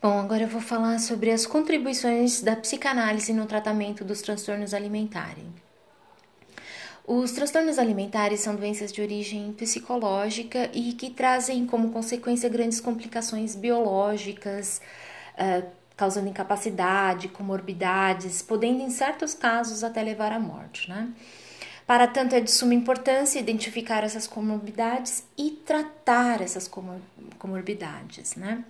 Bom, agora eu vou falar sobre as contribuições da psicanálise no tratamento dos transtornos alimentares. Os transtornos alimentares são doenças de origem psicológica e que trazem como consequência grandes complicações biológicas, uh, causando incapacidade, comorbidades, podendo em certos casos até levar à morte, né? Para tanto, é de suma importância identificar essas comorbidades e tratar essas comor comorbidades, né?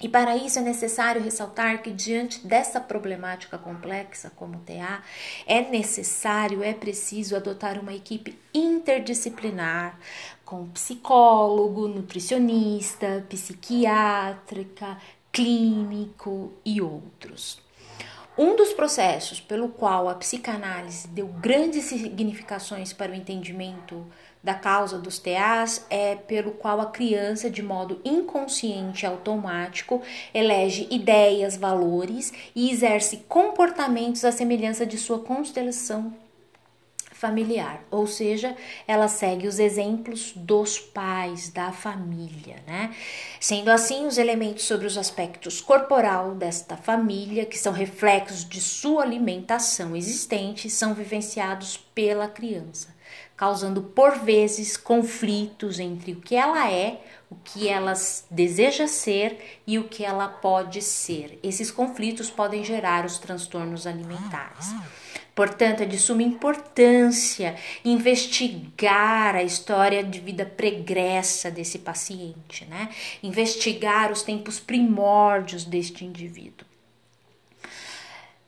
E para isso é necessário ressaltar que, diante dessa problemática complexa como o TA, é necessário, é preciso adotar uma equipe interdisciplinar, com psicólogo, nutricionista, psiquiátrica, clínico e outros. Um dos processos pelo qual a psicanálise deu grandes significações para o entendimento da causa dos TAs é pelo qual a criança, de modo inconsciente e automático, elege ideias, valores e exerce comportamentos à semelhança de sua constelação familiar, ou seja, ela segue os exemplos dos pais, da família, né? Sendo assim, os elementos sobre os aspectos corporal desta família, que são reflexos de sua alimentação existente, são vivenciados pela criança, causando por vezes conflitos entre o que ela é, o que ela deseja ser e o que ela pode ser. Esses conflitos podem gerar os transtornos alimentares. Portanto, é de suma importância investigar a história de vida pregressa desse paciente, né? Investigar os tempos primórdios deste indivíduo.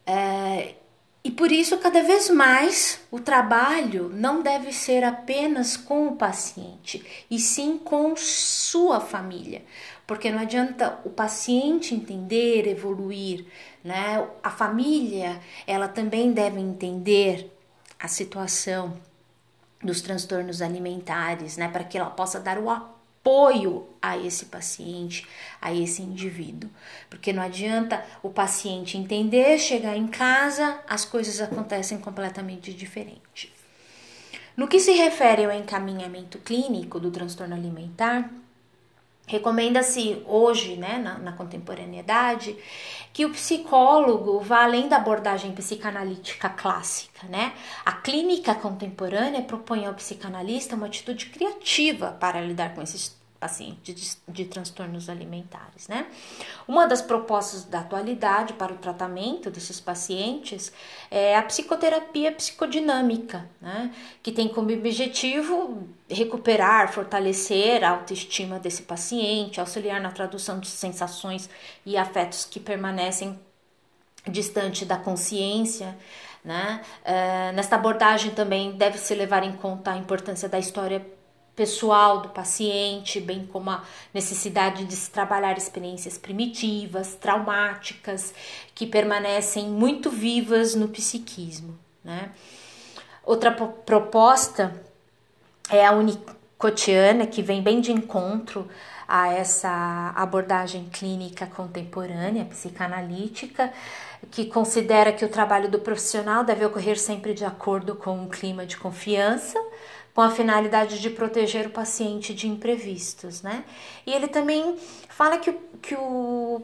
É, e por isso, cada vez mais, o trabalho não deve ser apenas com o paciente, e sim com sua família, porque não adianta o paciente entender, evoluir, né? A família, ela também deve entender a situação dos transtornos alimentares, né, para que ela possa dar o apoio a esse paciente, a esse indivíduo. Porque não adianta o paciente entender, chegar em casa, as coisas acontecem completamente diferente. No que se refere ao encaminhamento clínico do transtorno alimentar, Recomenda-se hoje, né, na, na, contemporaneidade, que o psicólogo vá além da abordagem psicanalítica clássica, né? A clínica contemporânea propõe ao psicanalista uma atitude criativa para lidar com esses pacientes de, de, transtornos alimentares, né? Uma das propostas da atualidade para o tratamento desses pacientes é a psicoterapia psicodinâmica, né? Que tem como objetivo recuperar, fortalecer a autoestima desse paciente, auxiliar na tradução de sensações e afetos que permanecem distante da consciência, né? É, nesta abordagem também deve-se levar em conta a importância da história pessoal do paciente, bem como a necessidade de se trabalhar experiências primitivas, traumáticas, que permanecem muito vivas no psiquismo. Né? Outra proposta é a unicotiana, que vem bem de encontro a essa abordagem clínica contemporânea, psicanalítica, que considera que o trabalho do profissional deve ocorrer sempre de acordo com um clima de confiança, com a finalidade de proteger o paciente de imprevistos, né? E ele também fala que, que o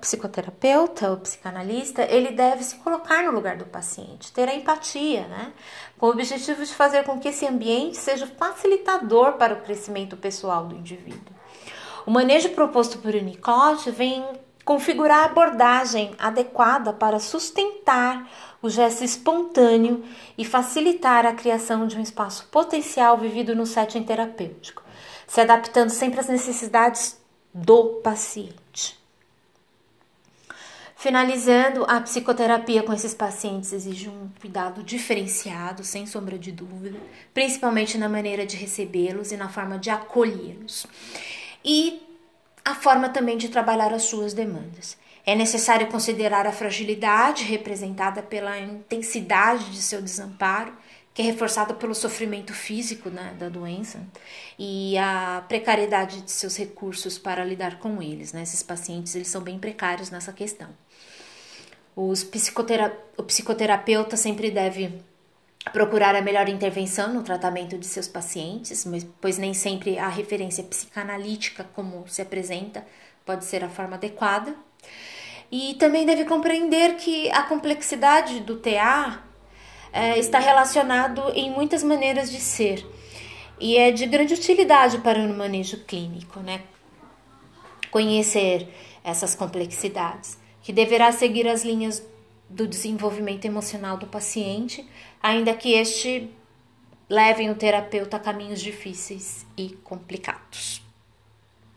psicoterapeuta, o psicanalista, ele deve se colocar no lugar do paciente, ter a empatia, né? Com o objetivo de fazer com que esse ambiente seja facilitador para o crescimento pessoal do indivíduo. O manejo proposto por Winnicott vem configurar a abordagem adequada para sustentar o gesto espontâneo e facilitar a criação de um espaço potencial vivido no setting terapêutico, se adaptando sempre às necessidades do paciente. Finalizando, a psicoterapia com esses pacientes exige um cuidado diferenciado, sem sombra de dúvida, principalmente na maneira de recebê-los e na forma de acolhê-los. E a forma também de trabalhar as suas demandas. É necessário considerar a fragilidade representada pela intensidade de seu desamparo, que é reforçada pelo sofrimento físico né, da doença e a precariedade de seus recursos para lidar com eles. Né? Esses pacientes eles são bem precários nessa questão. Os psicotera o psicoterapeuta sempre deve procurar a melhor intervenção no tratamento de seus pacientes, pois nem sempre a referência psicanalítica como se apresenta pode ser a forma adequada. E também deve compreender que a complexidade do TA é, está relacionado em muitas maneiras de ser e é de grande utilidade para o manejo clínico, né? Conhecer essas complexidades, que deverá seguir as linhas do desenvolvimento emocional do paciente, ainda que este levem o terapeuta a caminhos difíceis e complicados.